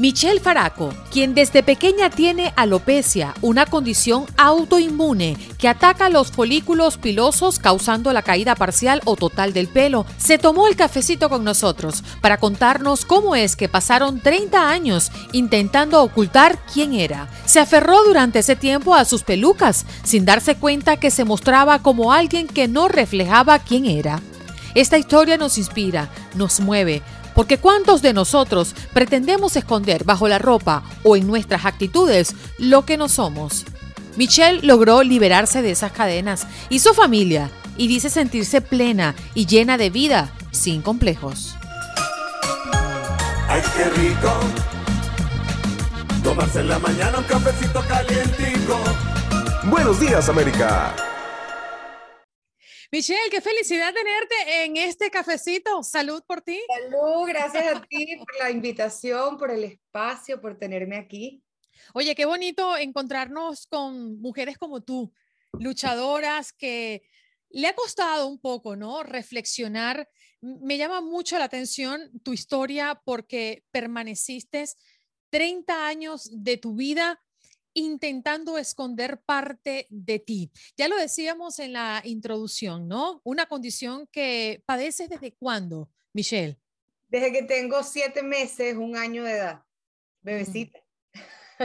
Michelle Faraco, quien desde pequeña tiene alopecia, una condición autoinmune que ataca los folículos pilosos causando la caída parcial o total del pelo, se tomó el cafecito con nosotros para contarnos cómo es que pasaron 30 años intentando ocultar quién era. Se aferró durante ese tiempo a sus pelucas, sin darse cuenta que se mostraba como alguien que no reflejaba quién era. Esta historia nos inspira, nos mueve, porque ¿cuántos de nosotros pretendemos esconder bajo la ropa o en nuestras actitudes lo que no somos? Michelle logró liberarse de esas cadenas y su familia y dice sentirse plena y llena de vida sin complejos. ¡Ay, qué rico! Tomarse en la mañana un cafecito calientico. Buenos días, América. Michelle, qué felicidad tenerte en este cafecito. Salud por ti. Salud, gracias a ti por la invitación, por el espacio, por tenerme aquí. Oye, qué bonito encontrarnos con mujeres como tú, luchadoras que le ha costado un poco, ¿no? Reflexionar. Me llama mucho la atención tu historia porque permaneciste 30 años de tu vida intentando esconder parte de ti. Ya lo decíamos en la introducción, ¿no? Una condición que padeces desde cuándo, Michelle? Desde que tengo siete meses, un año de edad, bebecita.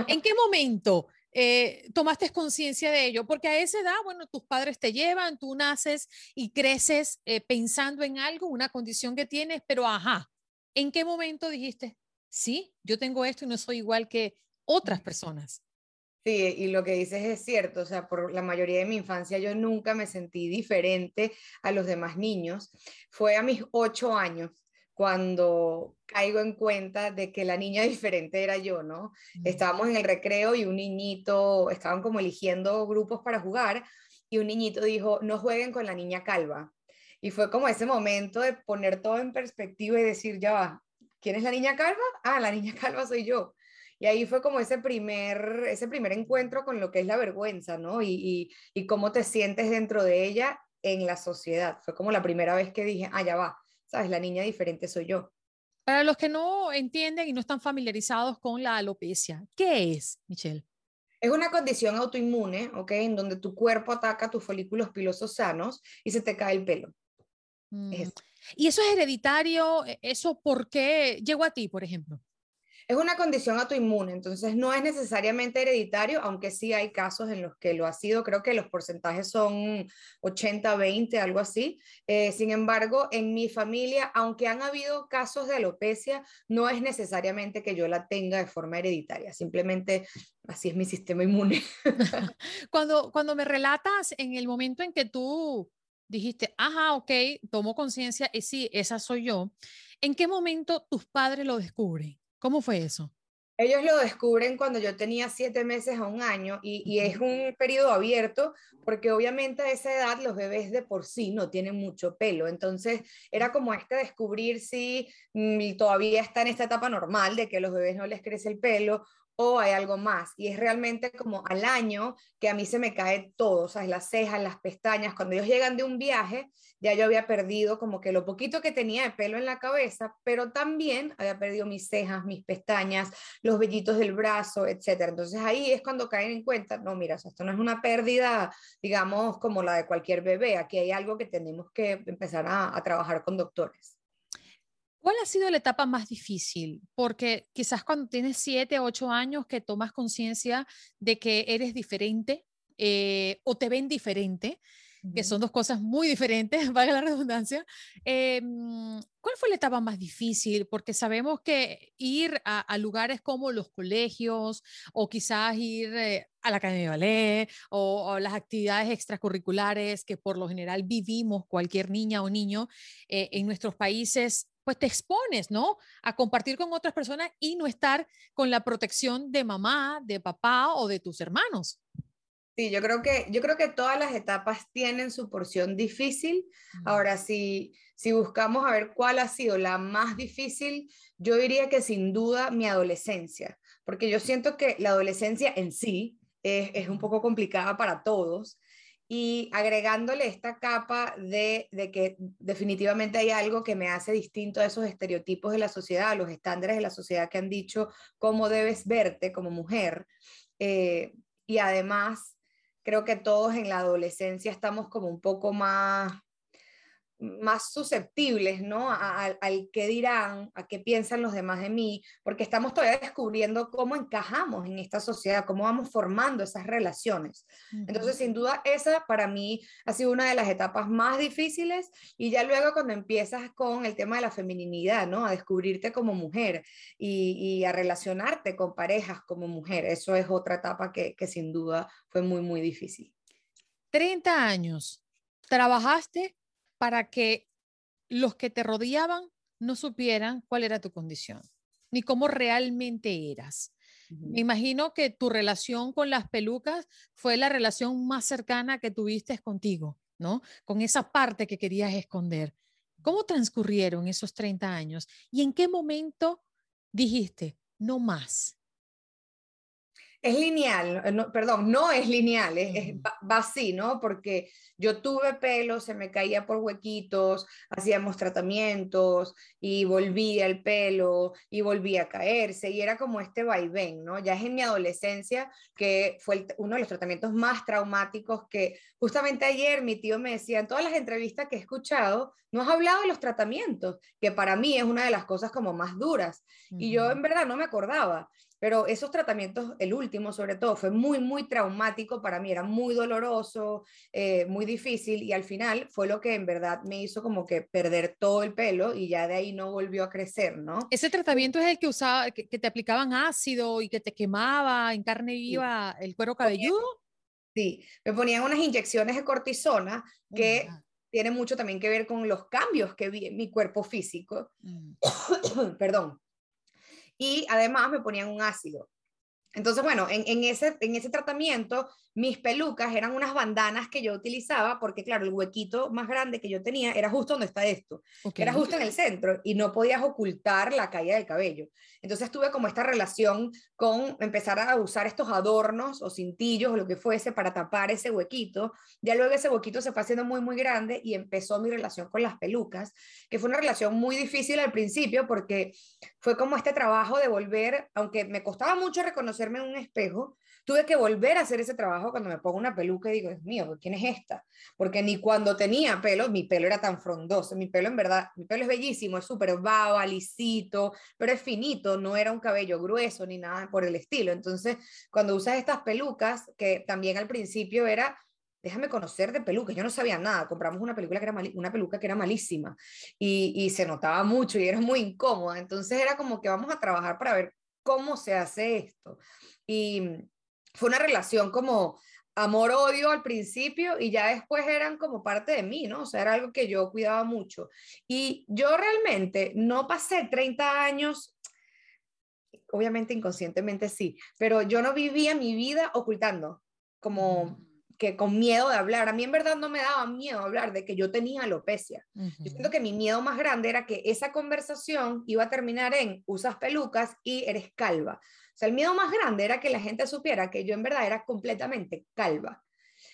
¿En qué momento eh, tomaste conciencia de ello? Porque a esa edad, bueno, tus padres te llevan, tú naces y creces eh, pensando en algo, una condición que tienes, pero ajá, ¿en qué momento dijiste, sí, yo tengo esto y no soy igual que otras personas? Sí, y lo que dices es cierto, o sea, por la mayoría de mi infancia yo nunca me sentí diferente a los demás niños. Fue a mis ocho años cuando caigo en cuenta de que la niña diferente era yo, ¿no? Estábamos en el recreo y un niñito, estaban como eligiendo grupos para jugar y un niñito dijo, no jueguen con la niña calva. Y fue como ese momento de poner todo en perspectiva y decir, ya va, ¿quién es la niña calva? Ah, la niña calva soy yo. Y ahí fue como ese primer, ese primer encuentro con lo que es la vergüenza, ¿no? Y, y, cómo te sientes dentro de ella en la sociedad. Fue como la primera vez que dije, ah, ya va, ¿sabes? La niña diferente soy yo. Para los que no entienden y no están familiarizados con la alopecia, ¿qué es, Michelle? Es una condición autoinmune, ¿ok? En donde tu cuerpo ataca tus folículos pilosos sanos y se te cae el pelo. Mm. ¿Y eso es hereditario? ¿E-, ¿Eso por qué llegó a ti, por ejemplo? Es una condición autoinmune, entonces no es necesariamente hereditario, aunque sí hay casos en los que lo ha sido. Creo que los porcentajes son 80-20, algo así. Eh, sin embargo, en mi familia, aunque han habido casos de alopecia, no es necesariamente que yo la tenga de forma hereditaria, simplemente así es mi sistema inmune. cuando, cuando me relatas en el momento en que tú dijiste, ajá, ok, tomo conciencia y sí, esa soy yo, ¿en qué momento tus padres lo descubren? ¿Cómo fue eso? Ellos lo descubren cuando yo tenía siete meses a un año y, es un periodo abierto porque obviamente a esa edad los bebés de por sí no tienen mucho pelo. Entonces era como este descubrir si mm, todavía está en esta etapa normal de que a los bebés no les crece el pelo o hay algo más. Y es realmente como al año que a mí se me cae todo, o las cejas, las pestañas. Cuando ellos llegan de un viaje, ya yo había perdido como que lo poquito que tenía de pelo en la cabeza, pero también había perdido mis cejas, mis pestañas, los vellitos del brazo, etc. Entonces ahí es cuando caen en cuenta, no, mira, esto no es una pérdida, digamos, como la de cualquier bebé. Aquí hay algo que tenemos que empezar a, a trabajar con doctores. ¿Cuál ha sido la etapa más difícil? Porque quizás cuando tienes siete, ocho años que tomas conciencia de que eres diferente eh, o te ven diferente, que son dos cosas muy diferentes, valga la redundancia. Em, ¿Cuál fue la etapa más difícil? Porque sabemos que ir a, lugares como los colegios o quizás ir eh, a la academia de ballet o, las actividades extracurriculares que por lo general vivimos cualquier niña o niño eh, en nuestros países pues te expones, ¿no? A compartir con otras personas y no estar con la protección de mamá, de papá o de tus hermanos. Sí, yo creo que, yo creo que todas las etapas tienen su porción difícil. Ahora, si, si buscamos a ver cuál ha sido la más difícil, yo diría que sin duda mi adolescencia, porque yo siento que la adolescencia en sí es, es un poco complicada para todos y agregándole esta capa de, de, que definitivamente hay algo que me hace distinto a esos estereotipos de la sociedad, a los estándares de la sociedad que han dicho cómo debes verte como mujer. Eh, y además, creo que todos en la adolescencia estamos como un poco más más susceptibles, ¿no? al que dirán, a qué piensan los demás de mí, porque estamos todavía descubriendo cómo encajamos en esta sociedad, cómo vamos formando esas relaciones. Entonces, sin duda, esa para mí ha sido una de las etapas más difíciles y ya luego cuando empiezas con el tema de la feminidad, ¿no? A descubrirte como mujer y, a relacionarte con parejas como mujer, eso es otra etapa que, que sin duda fue muy, muy difícil. 30 años. ¿Trabajaste para que los que te rodeaban no supieran cuál era tu condición, ni cómo realmente eras. Me imagino que tu relación con las pelucas fue la relación más cercana que tuviste contigo, ¿no? Con esa parte que querías esconder. ¿Cómo transcurrieron esos 30 años? ¿Y en qué momento dijiste, no más? Es lineal, eh, perdón, no es lineal, es, va, así, ¿no? Porque yo tuve pelo, se me caía por huequitos, hacíamos tratamientos y volvía el pelo y volvía a caerse y era como este vaivén, ¿no? Ya es en mi adolescencia que fue uno de los tratamientos más traumáticos que justamente ayer mi tío me decía, en todas las entrevistas que he escuchado, no has hablado de los tratamientos, que para mí es una de las cosas como más duras. Y yo en verdad no me acordaba. Pero esos tratamientos, el último sobre todo, fue muy, muy traumático para mí, era muy doloroso, eh, muy difícil y al final fue lo que en verdad me hizo como que perder todo el pelo y ya de ahí no volvió a crecer, ¿no? Ese tratamiento es el que usaba, que, te aplicaban ácido y que te quemaba en carne viva el cuero cabelludo. Sí, me ponían unas inyecciones de cortisona oh que tienen mucho también que ver con los cambios que vi en mi cuerpo físico. Mm. Perdón y además me ponían un ácido. Entonces, bueno, en, ese, en ese tratamiento, mis pelucas eran unas bandanas que yo utilizaba, porque claro, el huequito más grande que yo tenía era justo donde está esto, era justo en el centro, y no podías ocultar la caída del cabello. Entonces tuve como esta relación con empezar a usar estos adornos o cintillos o lo que fuese para tapar ese huequito. Ya luego ese huequito se fue haciendo muy, muy grande y empezó mi relación con las pelucas, que fue una relación muy difícil al principio porque fue como este trabajo de volver, aunque me costaba mucho reconocer en un espejo, tuve que volver a hacer ese trabajo cuando me pongo una peluca y digo, es mío, ¿quién es esta? Porque ni cuando tenía pelo, mi pelo era tan frondoso, mi pelo en verdad, mi pelo es bellísimo, es súper baba, lisito, pero es finito, no era un cabello grueso ni nada por el estilo. Entonces, cuando usas estas pelucas, que también al principio era déjame conocer de pelucas. Yo no sabía nada. Compramos una, película que era una peluca que era malísima y, y, se notaba mucho y era muy incómoda. Entonces era como que vamos a trabajar para ver cómo se hace esto. Y fue una relación como amor-odio al principio y ya después eran como parte de mí, ¿no? O sea, era algo que yo cuidaba mucho. Y yo realmente no pasé 30 años, obviamente inconscientemente sí, pero yo no vivía mi vida ocultando, como mm que con miedo de hablar. A mí en verdad no me daba miedo hablar de que yo tenía alopecia. Yo siento que mi miedo más grande era que esa conversación iba a terminar en usas pelucas y eres calva. O sea, el miedo más grande era que la gente supiera que yo en verdad era completamente calva.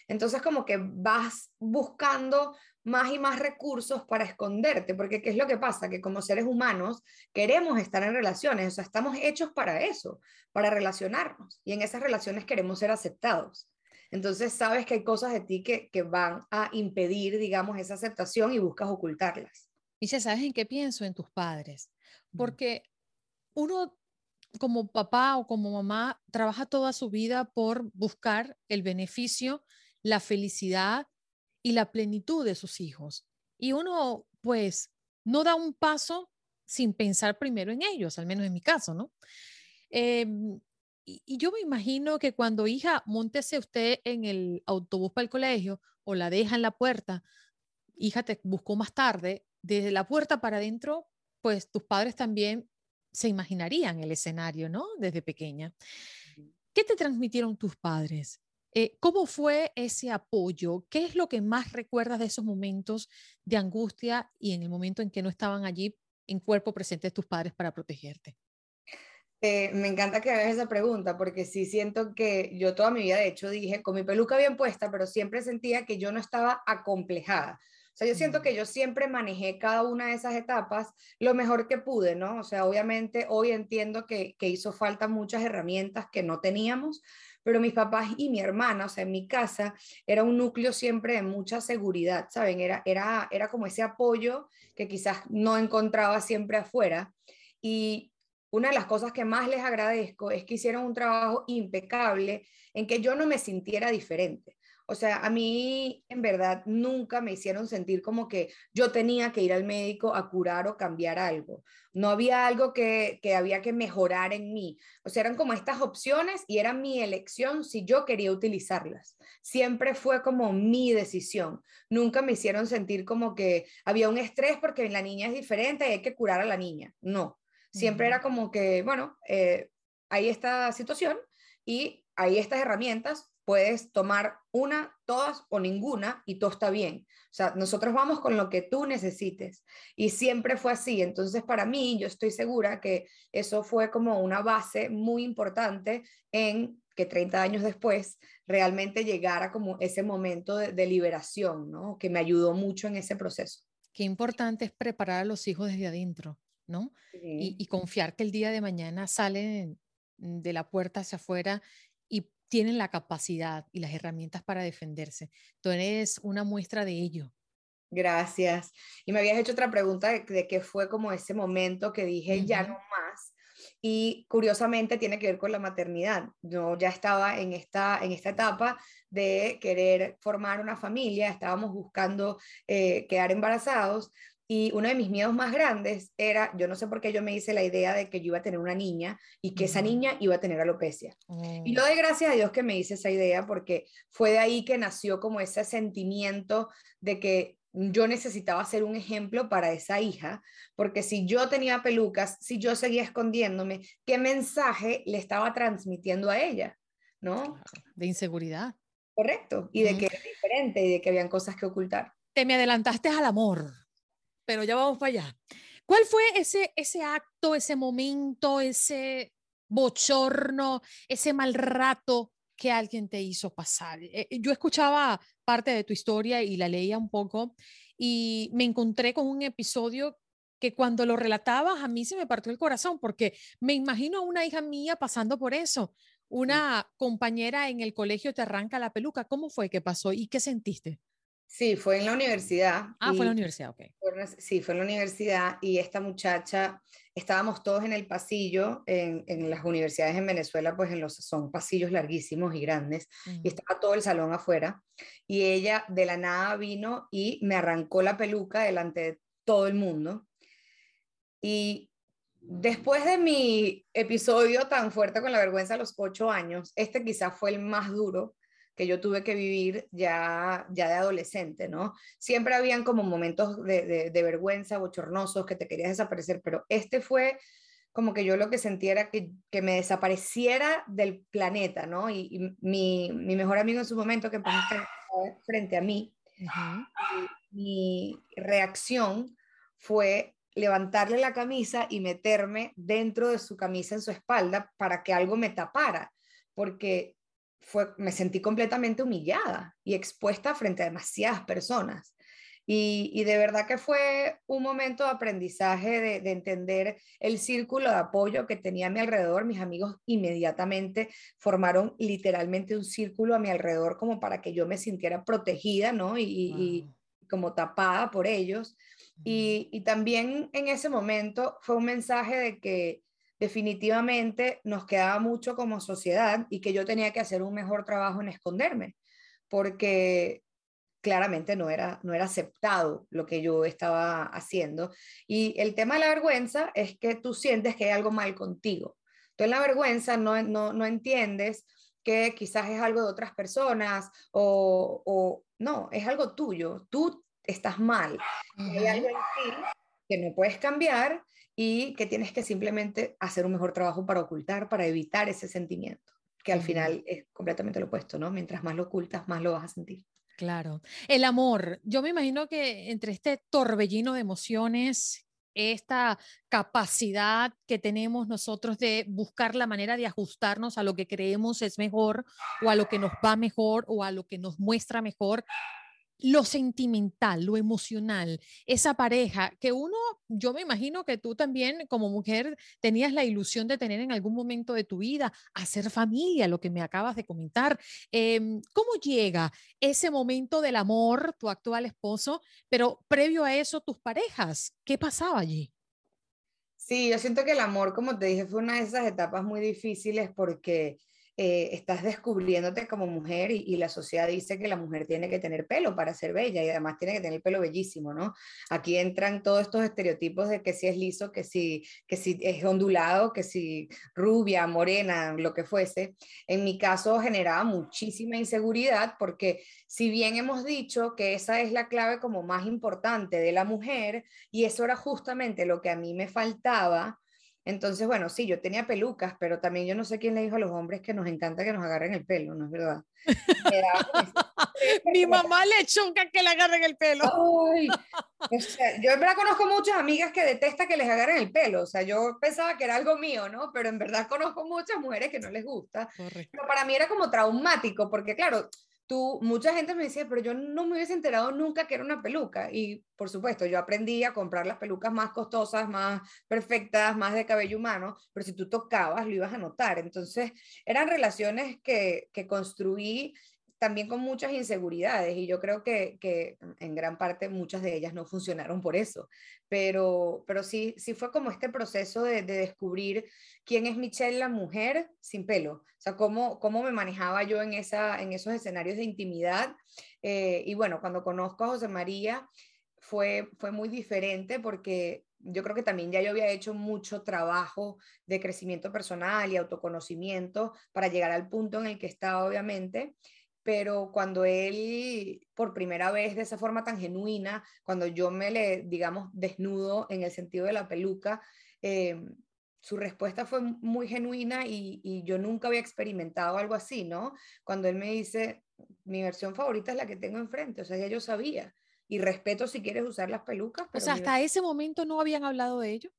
Entonces como que vas buscando más y más recursos para esconderte, porque ¿qué es lo que pasa? Que como seres humanos queremos estar en relaciones, o sea, estamos hechos para eso, para relacionarnos, y en esas relaciones queremos ser aceptados. Entonces sabes que hay cosas de ti que, van a impedir, digamos, esa aceptación y buscas ocultarlas. Y ya sabes en qué pienso, en tus padres, porque uno como papá o como mamá trabaja toda su vida por buscar el beneficio, la felicidad y la plenitud de sus hijos. Y uno, pues, no da un paso sin pensar primero en ellos, al menos en mi caso, ¿no? Em, y, yo me imagino que cuando hija, montese usted en el autobús para el colegio o la deja en la puerta, hija te buscó más tarde, desde la puerta para adentro pues tus padres también se imaginarían el escenario, ¿no? Desde pequeña. ¿Qué te transmitieron tus padres? Eh, ¿Cómo fue ese apoyo? ¿Qué es lo que más recuerdas de esos momentos de angustia y en el momento en que no estaban allí en cuerpo presente tus padres para protegerte? Eh, me encanta que hagas esa pregunta porque sí siento que yo toda mi vida, de hecho, dije con mi peluca bien puesta, pero siempre sentía que yo no estaba acomplejada. O sea, yo siento mm. que yo siempre manejé cada una de esas etapas lo mejor que pude, ¿no? O sea, obviamente hoy entiendo que, que hizo falta muchas herramientas que no teníamos, pero mis papás y mi hermana, o sea, en mi casa, era un núcleo siempre de mucha seguridad, ¿saben? Era, era, era como ese apoyo que quizás no encontraba siempre afuera. Y una de las cosas que más les agradezco es que hicieron un trabajo impecable en que yo no me sintiera diferente. O sea, a mí en verdad nunca me hicieron sentir como que yo tenía que ir al médico a curar o cambiar algo. No había algo que, que había que mejorar en mí. O sea, eran como estas opciones y era mi elección si yo quería utilizarlas. Siempre fue como mi decisión. Nunca me hicieron sentir como que había un estrés porque la niña es diferente y hay que curar a la niña. No. Siempre era como que, bueno, eh, hay esta situación y hay estas herramientas, puedes tomar una, todas o ninguna y todo está bien. O sea, nosotros vamos con lo que tú necesites y siempre fue así. Entonces, para mí, yo estoy segura que eso fue como una base muy importante en que 30 años después realmente llegara como ese momento de, liberación, ¿no? Que me ayudó mucho en ese proceso. Qué importante es preparar a los hijos desde adentro, ¿no? Y, y, confiar que el día de mañana salen de la puerta hacia afuera y tienen la capacidad y las herramientas para defenderse. Tú eres una muestra de ello. Gracias. Y me habías hecho otra pregunta de, qué fue como ese momento que dije ya no más. Y curiosamente tiene que ver con la maternidad. Yo ya estaba en esta, en esta etapa de querer formar una familia, estábamos buscando eh, quedar embarazados, y uno de mis miedos más grandes era, yo no sé por qué yo me hice la idea de que yo iba a tener una niña y que esa niña iba a tener alopecia. Y yo oh. doy gracias a Dios que me hice esa idea porque fue de ahí que nació como ese sentimiento de que yo necesitaba ser un ejemplo para esa hija, porque si yo tenía pelucas, si yo seguía escondiéndome, ¿qué mensaje le estaba transmitiendo a ella? ¿No? De inseguridad. Correcto, y de que era diferente y de que habían cosas que ocultar. Te me adelantaste al amor pero ya vamos para allá. ¿Cuál fue ese, ese acto, ese momento, ese bochorno, ese mal rato que alguien te hizo pasar? Eh, eh, yo escuchaba parte de tu historia y la leía un poco y me encontré con un episodio que cuando lo relatabas a mí se me partió el corazón porque me imagino a una hija mía pasando por eso. Una compañera en el colegio te arranca la peluca. ¿Cómo fue que pasó y qué sentiste? Sí, fue en la universidad. Ah, fue en la universidad, ok. sí, fue en la universidad y esta muchacha, estábamos todos en el pasillo, en, en las universidades en Venezuela, pues en los, son pasillos larguísimos y grandes, y estaba todo el salón afuera, y ella de la nada vino y me arrancó la peluca delante de todo el mundo. Y después de mi episodio tan fuerte con la vergüenza a los ocho años, este quizás fue el más duro que yo tuve que vivir ya, ya de adolescente, ¿no? Siempre habían como momentos de, de, vergüenza, bochornosos, que te querías desaparecer, pero este fue como que yo lo que sentía era que, que me desapareciera del planeta, ¿no? Y, mi, mi, mejor amigo en su momento, que ponía frente a mí, mi reacción fue levantarle la camisa y meterme dentro de su camisa en su espalda para que algo me tapara, porque fue, me sentí completamente humillada y expuesta frente a demasiadas personas. Y, de verdad que fue un momento de aprendizaje, de, entender el círculo de apoyo que tenía a mi alrededor. Mis amigos inmediatamente formaron literalmente un círculo a mi alrededor como para que yo me sintiera protegida, ¿no? Y, como tapada por ellos. Y, y también en ese momento fue un mensaje de que definitivamente nos quedaba mucho como sociedad y que yo tenía que hacer un mejor trabajo en esconderme, porque claramente no era, no era aceptado lo que yo estaba haciendo. Y el tema de la vergüenza es que tú sientes que hay algo mal contigo. Tú en la vergüenza no, no, no entiendes que quizás es algo de otras personas o, o no, es algo tuyo. Tú estás mal. Hay algo en ti que no puedes cambiar y que tienes que simplemente hacer un mejor trabajo para ocultar, para evitar ese sentimiento, que al final es completamente lo opuesto, ¿no? Mientras más lo ocultas, más lo vas a sentir. Claro. El amor, yo me imagino que entre este torbellino de emociones, esta capacidad que tenemos nosotros de buscar la manera de ajustarnos a lo que creemos es mejor o a lo que nos va mejor o a lo que nos muestra mejor, lo sentimental, lo emocional, esa pareja que uno, yo me imagino que tú también como mujer tenías la ilusión de tener en algún momento de tu vida, hacer familia, lo que me acabas de comentar. Em, ¿Cómo llega ese momento del amor, tu actual esposo, pero previo a eso tus parejas? ¿Qué pasaba allí? Sí, yo siento que el amor, como te dije, fue una de esas etapas muy difíciles porque eh, estás descubriéndote como mujer y, la sociedad dice que la mujer tiene que tener pelo para ser bella y además tiene que tener el pelo bellísimo, ¿no? Aquí entran todos estos estereotipos de que si es liso, que si, que si es ondulado, que si rubia, morena, lo que fuese. En mi caso generaba muchísima inseguridad porque si bien hemos dicho que esa es la clave como más importante de la mujer y eso era justamente lo que a mí me faltaba, entonces, bueno, sí, yo tenía pelucas, pero también yo no sé quién le dijo a los hombres que nos encanta que nos agarren el pelo, ¿no es verdad? Mi mamá le chunca que le agarren el pelo. yo en verdad conozco muchas amigas que detestan que les agarren el pelo, o sea, yo pensaba que era algo mío, ¿no? Pero en verdad conozco muchas mujeres que no les gusta. Pero para mí era como traumático, porque claro, mucha gente me decía, pero yo no me hubiese enterado nunca que era una peluca. Y por supuesto, yo aprendí a comprar las pelucas más costosas, más perfectas, más de cabello humano, pero si tú tocabas, lo ibas a notar. Entonces, eran relaciones que, que construí también con muchas inseguridades y yo creo que, que, en gran parte muchas de ellas no funcionaron por eso, pero, pero sí, sí fue como este proceso de, descubrir quién es Michelle la mujer sin pelo, o sea, cómo, cómo me manejaba yo en, esa, en esos escenarios de intimidad. Eh, y bueno, cuando conozco a José María fue, fue muy diferente porque yo creo que también ya yo había hecho mucho trabajo de crecimiento personal y autoconocimiento para llegar al punto en el que estaba, obviamente pero cuando él, por primera vez de esa forma tan genuina, cuando yo me le, digamos, desnudo en el sentido de la peluca, eh, su respuesta fue muy genuina y, yo nunca había experimentado algo así, ¿no? Cuando él me dice, mi versión favorita es la que tengo enfrente, o sea, ya yo sabía. Y respeto si quieres usar las pelucas. o sea, hasta ese momento no habían hablado de ello.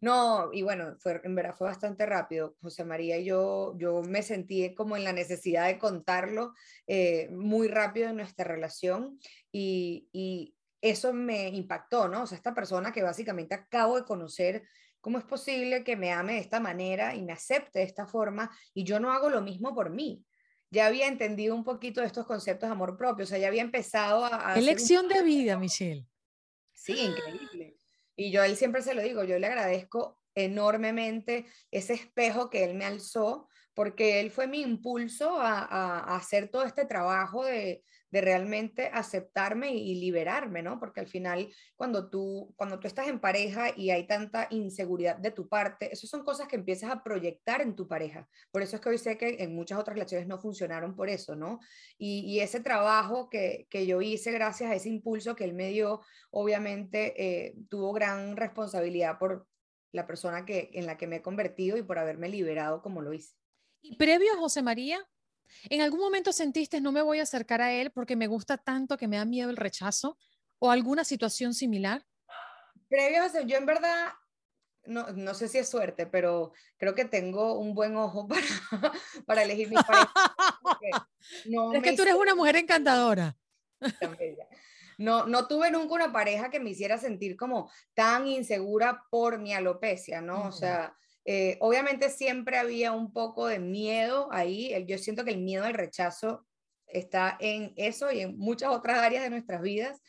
No, y bueno, fue, en verdad fue bastante rápido. José María y yo, yo me sentí como en la necesidad de contarlo eh, muy rápido en nuestra relación y, y eso me impactó, ¿no? O sea, esta persona que básicamente acabo de conocer, ¿cómo es posible que me ame de esta manera y me acepte de esta forma y yo no hago lo mismo por mí? Ya había entendido un poquito de estos conceptos de amor propio, o sea, ya había empezado a... Elección de vida, Michelle. Sí, increíble. Y yo a él siempre se lo digo, yo le agradezco enormemente ese espejo que él me alzó, porque él fue mi impulso a, hacer todo este trabajo de, de realmente aceptarme y, liberarme, ¿no? Porque al final, cuando tú, cuando tú estás en pareja y hay tanta inseguridad de tu parte, esas son cosas que empiezas a proyectar en tu pareja. Por eso es que hoy sé que en muchas otras relaciones no funcionaron por eso, ¿no? Y, ese trabajo que, que, yo hice gracias a ese impulso que él me dio, obviamente eh, tuvo gran responsabilidad por la persona que, en la que me he convertido y por haberme liberado como lo hice. Y previo a José María, ¿En algún momento sentiste no me voy a acercar a él porque me gusta tanto que me da miedo el rechazo o alguna situación similar? Previo a yo en verdad no, no, sé si es suerte, pero creo que tengo un buen ojo para, para elegir mi pareja. No es que tú eres una mujer encantadora. No, no tuve nunca una pareja que me hiciera sentir como tan insegura por mi alopecia, ¿no? O sea, eh, obviamente siempre había un poco de miedo ahí. Yo siento que el miedo al rechazo está en eso y en muchas otras áreas de nuestras vidas,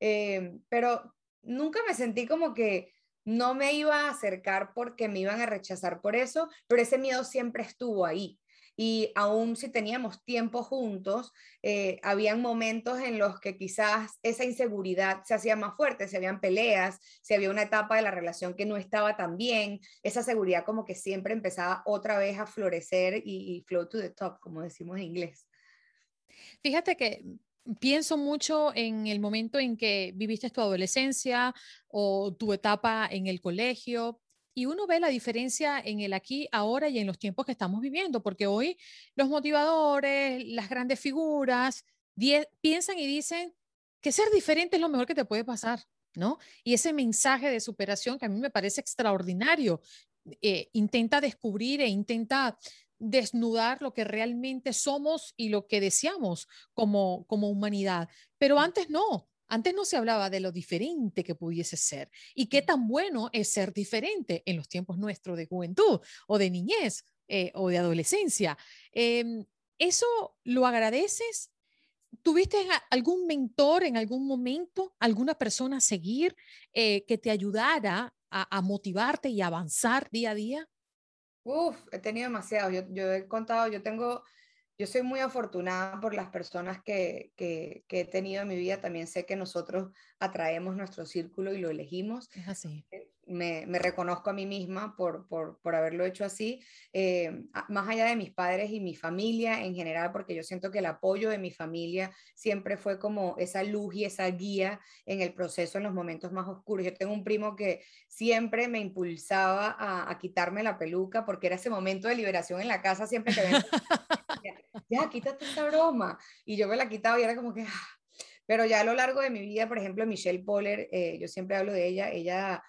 eh, pero nunca me sentí como que no me iba a acercar porque me iban a rechazar por eso, pero ese miedo siempre estuvo ahí y aún si teníamos tiempo juntos, eh, habían momentos en los que quizás esa inseguridad se hacía más fuerte, se habían peleas, se había una etapa de la relación que no estaba tan bien, esa seguridad como que siempre empezaba otra vez a florecer y, y flow to the top, como decimos en inglés. Fíjate que pienso mucho en el momento en que viviste tu adolescencia o tu etapa en el colegio. Y uno ve la diferencia en el aquí, ahora y en los tiempos que estamos viviendo, porque hoy los motivadores, las grandes figuras, piensan y dicen que ser diferente es lo mejor que te puede pasar, ¿no? Y ese mensaje de superación que a mí me parece extraordinario, eh, intenta descubrir e intenta desnudar lo que realmente somos y lo que deseamos como, como humanidad. Pero antes no, antes no se hablaba de lo diferente que pudiese ser y qué mm. tan bueno es ser diferente en los tiempos nuestros de juventud o de niñez eh, o de adolescencia. Em, ¿Eso lo agradeces? ¿Tuviste algún mentor en algún momento, alguna persona a seguir eh, que te ayudara a, a motivarte y avanzar día a día? Uf, he tenido demasiado. Yo, yo he contado, yo tengo, yo soy muy afortunada por las personas que, que, que, he tenido en mi vida. También sé que nosotros atraemos nuestro círculo y lo elegimos. Es así. Eh, me, me reconozco a mí misma por, por, por haberlo hecho así, eh, más allá de mis padres y mi familia en general, porque yo siento que el apoyo de mi familia siempre fue como esa luz y esa guía en el proceso en los momentos más oscuros. Yo tengo un primo que siempre me impulsaba a, a quitarme la peluca porque era ese momento de liberación en la casa siempre que ya, quítate esta broma. Y yo me la quitaba y era como que... Ah". Pero ya a lo largo de mi vida, por ejemplo, Michelle Poller, eh, yo siempre hablo de ella, ella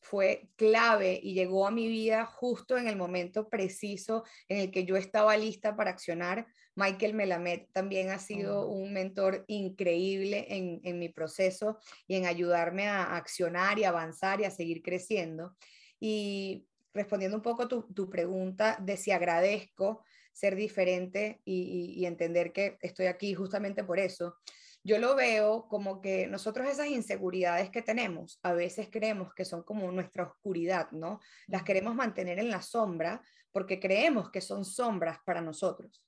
fue clave y llegó a mi vida justo en el momento preciso en el que yo estaba lista para accionar. Michael Melamed también ha sido oh. un mentor increíble en, en, mi proceso y en ayudarme a accionar y avanzar y a seguir creciendo. Y respondiendo un poco tu, tu pregunta de si agradezco ser diferente y, y, y entender que estoy aquí justamente por eso yo lo veo como que nosotros esas inseguridades que tenemos, a veces creemos que son como nuestra oscuridad, ¿no? Las queremos mantener en la sombra porque creemos que son sombras para nosotros.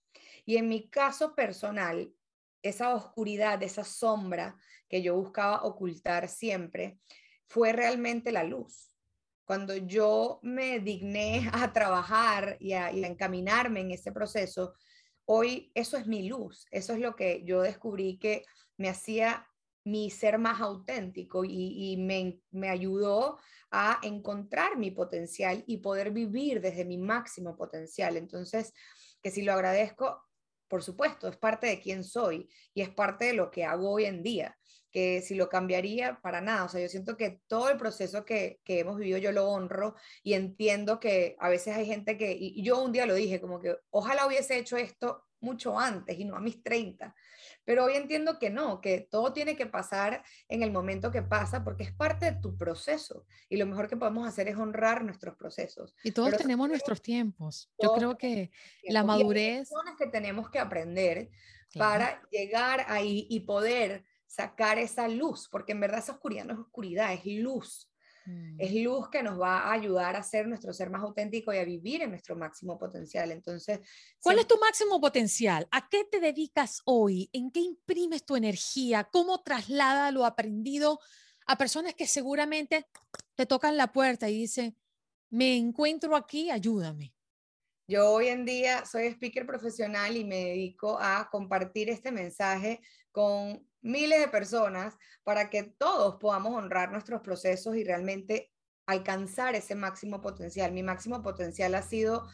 Y en mi caso personal, esa oscuridad, esa sombra que yo buscaba ocultar siempre, fue realmente la luz. Cuando yo me digné a trabajar y a, encaminarme en ese proceso, hoy eso es mi luz, eso es lo que yo descubrí que me hacía mi ser más auténtico y, me, me, ayudó a encontrar mi potencial y poder vivir desde mi máximo potencial. Entonces, que si lo agradezco, por supuesto, es parte de quién soy y es parte de lo que hago hoy en día, que si lo cambiaría, para nada. O sea, yo siento que todo el proceso que, que hemos vivido yo lo honro y entiendo que a veces hay gente que, y yo un día lo dije, como que ojalá hubiese hecho esto mucho antes y no a mis 30 pero hoy entiendo que no, que todo tiene que pasar en el momento que pasa porque es parte de tu proceso y lo mejor que podemos hacer es honrar nuestros procesos. Y todos tenemos nuestros tiempos. Yo creo que la madurez... Hay que tenemos que aprender para llegar ahí y poder sacar esa luz, porque en verdad esa oscuridad no es oscuridad, es luz. Es mm. luz que nos va a ayudar a ser nuestro ser más auténtico y a vivir en nuestro máximo potencial. Entonces, ¿cuál es tu máximo potencial? ¿A qué te dedicas hoy? ¿En qué imprimes tu energía? ¿Cómo traslada lo aprendido a personas que seguramente te tocan la puerta y dicen, me encuentro aquí, ayúdame? Yo hoy en día soy speaker profesional y me dedico a compartir este mensaje con miles de personas para que todos podamos honrar nuestros procesos y realmente alcanzar ese máximo potencial. Mi máximo potencial ha sido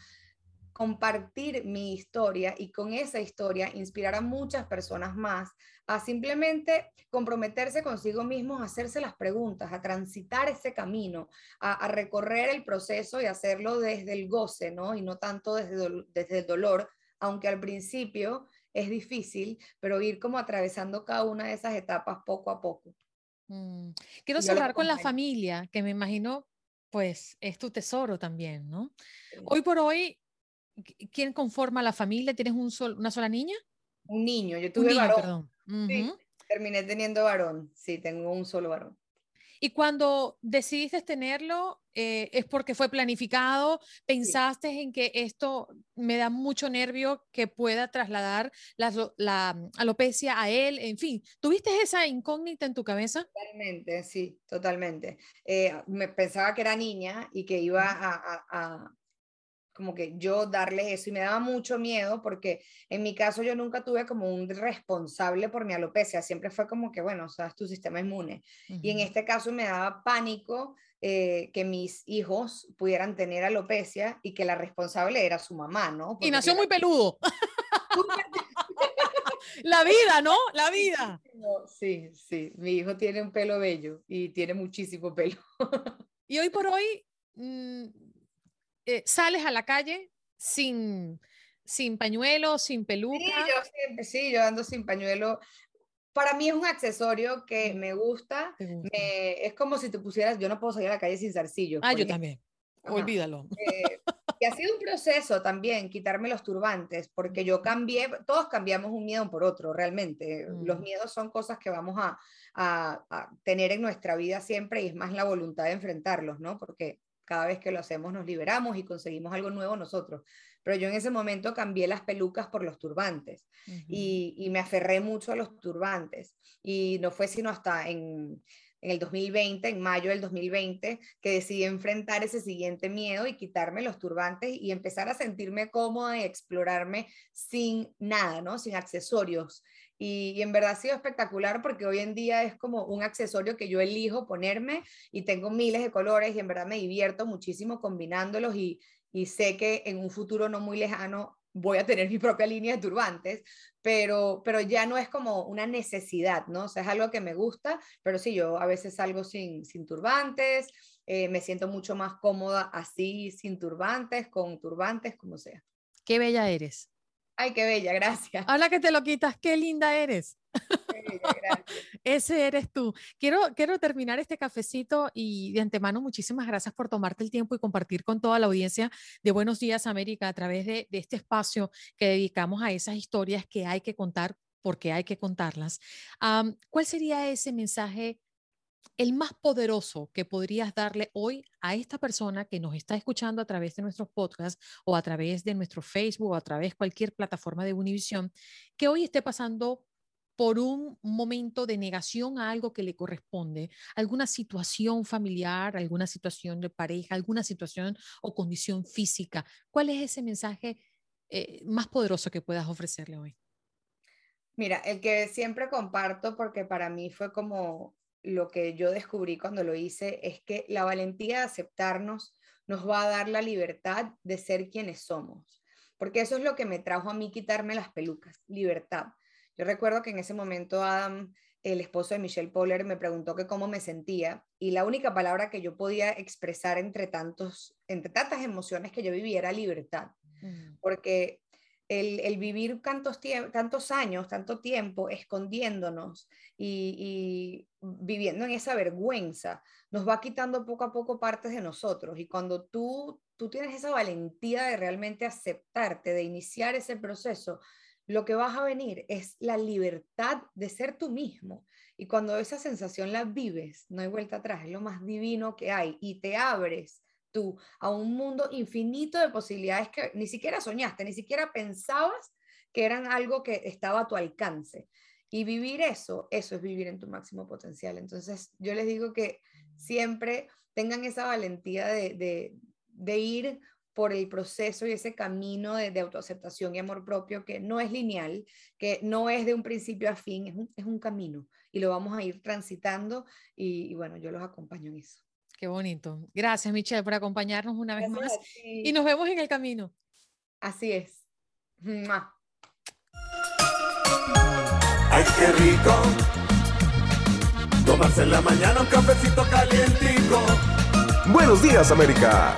compartir mi historia y con esa historia inspirar a muchas personas más a simplemente comprometerse consigo mismos, a hacerse las preguntas, a transitar ese camino, a, recorrer el proceso y hacerlo desde el goce, ¿no? Y no tanto desde, desde el dolor, aunque al principio es difícil, pero ir como atravesando cada una de esas etapas poco a poco. Mm, quiero cerrar con la familia, que me imagino, pues, es tu tesoro también, ¿no? Hoy por hoy, ¿quién conforma la familia? ¿Tienes un una sola niña? Un niño, yo tuve varón. terminé teniendo varón, sí, tengo un solo varón. Y cuando decidiste tenerlo, eh, es porque fue planificado, pensaste en que esto me da mucho nervio que pueda trasladar la, la, alopecia a él, en fin, ¿tuviste esa incógnita en tu cabeza? Totalmente, sí, totalmente. Eh, me pensaba que era niña y que iba a, como que yo darle eso y me daba mucho miedo porque en mi caso yo nunca tuve como un responsable por mi alopecia, siempre fue como que, bueno, o sea, es tu sistema inmune. Y en este caso me daba pánico eh, que mis hijos pudieran tener alopecia y que la responsable era su mamá, ¿no? y nació muy peludo. la vida, ¿no? La vida. Sí, sí, mi hijo tiene un pelo bello y tiene muchísimo pelo. y hoy por hoy, mm, eh, sales a la calle sin, sin pañuelo, sin peluca. Sí yo, sí, yo ando sin pañuelo. Para mí es un accesorio que me gusta. es como si te pusieras, yo no puedo salir a la calle sin zarcillo. Ah, yo también. Olvídalo. Eh, y ha sido un proceso también quitarme los turbantes, porque yo cambié, todos cambiamos un miedo por otro, realmente. Los mm. miedos son cosas que vamos a, a, a, tener en nuestra vida siempre y es más la voluntad de enfrentarlos, ¿no? Porque cada vez que lo hacemos nos liberamos y conseguimos algo nuevo nosotros. Pero yo en ese momento cambié las pelucas por los turbantes y, me aferré mucho a los turbantes. Y no fue sino hasta en, en el 2020, en mayo del 2020, que decidí enfrentar ese siguiente miedo y quitarme los turbantes y empezar a sentirme cómoda y explorarme sin nada, ¿no? Sin accesorios. Y, en verdad ha sido espectacular porque hoy en día es como un accesorio que yo elijo ponerme y tengo miles de colores y en verdad me divierto muchísimo combinándolos y, y sé que en un futuro no muy lejano voy a tener mi propia línea de turbantes, pero, pero ya no es como una necesidad, ¿no? O sea, es algo que me gusta, pero sí, yo a veces salgo sin, sin turbantes, eh, me siento mucho más cómoda así, sin turbantes, con turbantes, como sea. Qué bella eres. Ay, qué bella, gracias. Habla que te lo quitas, qué linda eres. Ese eres tú. Quiero, quiero terminar este cafecito y de antemano muchísimas gracias por tomarte el tiempo y compartir con toda la audiencia de Buenos Días América a través de, de este espacio que dedicamos a esas historias que hay que contar porque hay que contarlas. ¿Cuál sería ese mensaje el más poderoso que podrías darle hoy a esta persona que nos está escuchando a través de nuestros podcasts o a través de nuestro Facebook o a través de cualquier plataforma de Univision, que hoy esté pasando por un momento de negación a algo que le corresponde, alguna situación familiar, alguna situación de pareja, alguna situación o condición física. ¿Cuál es ese mensaje eh, más poderoso que puedas ofrecerle hoy? Mira, el que siempre comparto porque para mí fue como lo que yo descubrí cuando lo hice es que la valentía de aceptarnos nos va a dar la libertad de ser quienes somos. Porque eso es lo que me trajo a mí quitarme las pelucas, libertad. Yo recuerdo que en ese momento Adam, el esposo de Michelle Poller, me preguntó que cómo me sentía y la única palabra que yo podía expresar entre, tantos, entre tantas emociones que yo vivía era libertad. Mm. Porque el, vivir tantos, tantos años, tanto tiempo escondiéndonos y, viviendo en esa vergüenza, nos va quitando poco a poco partes de nosotros. Y cuando tú, tú tienes esa valentía de realmente aceptarte, de iniciar ese proceso, lo que vas a venir es la libertad de ser tú mismo. Y cuando esa sensación la vives, no hay vuelta atrás, es lo más divino que hay y te abres tú a un mundo infinito de posibilidades que ni siquiera soñaste, ni siquiera pensabas que eran algo que estaba a tu alcance. Y vivir eso, eso es vivir en tu máximo potencial. Entonces, yo les digo que siempre tengan esa valentía de, de, ir por el proceso y ese camino de, autoaceptación y amor propio que no es lineal, que no es de un principio a fin, es un, es un camino y lo vamos a ir transitando y bueno, yo los acompaño en eso. Qué bonito. Gracias, Michelle, por acompañarnos una vez más. Y nos vemos en el camino. Así es. Ay, qué rico. Tomarse en la mañana un cafecito calientico. Buenos días, América.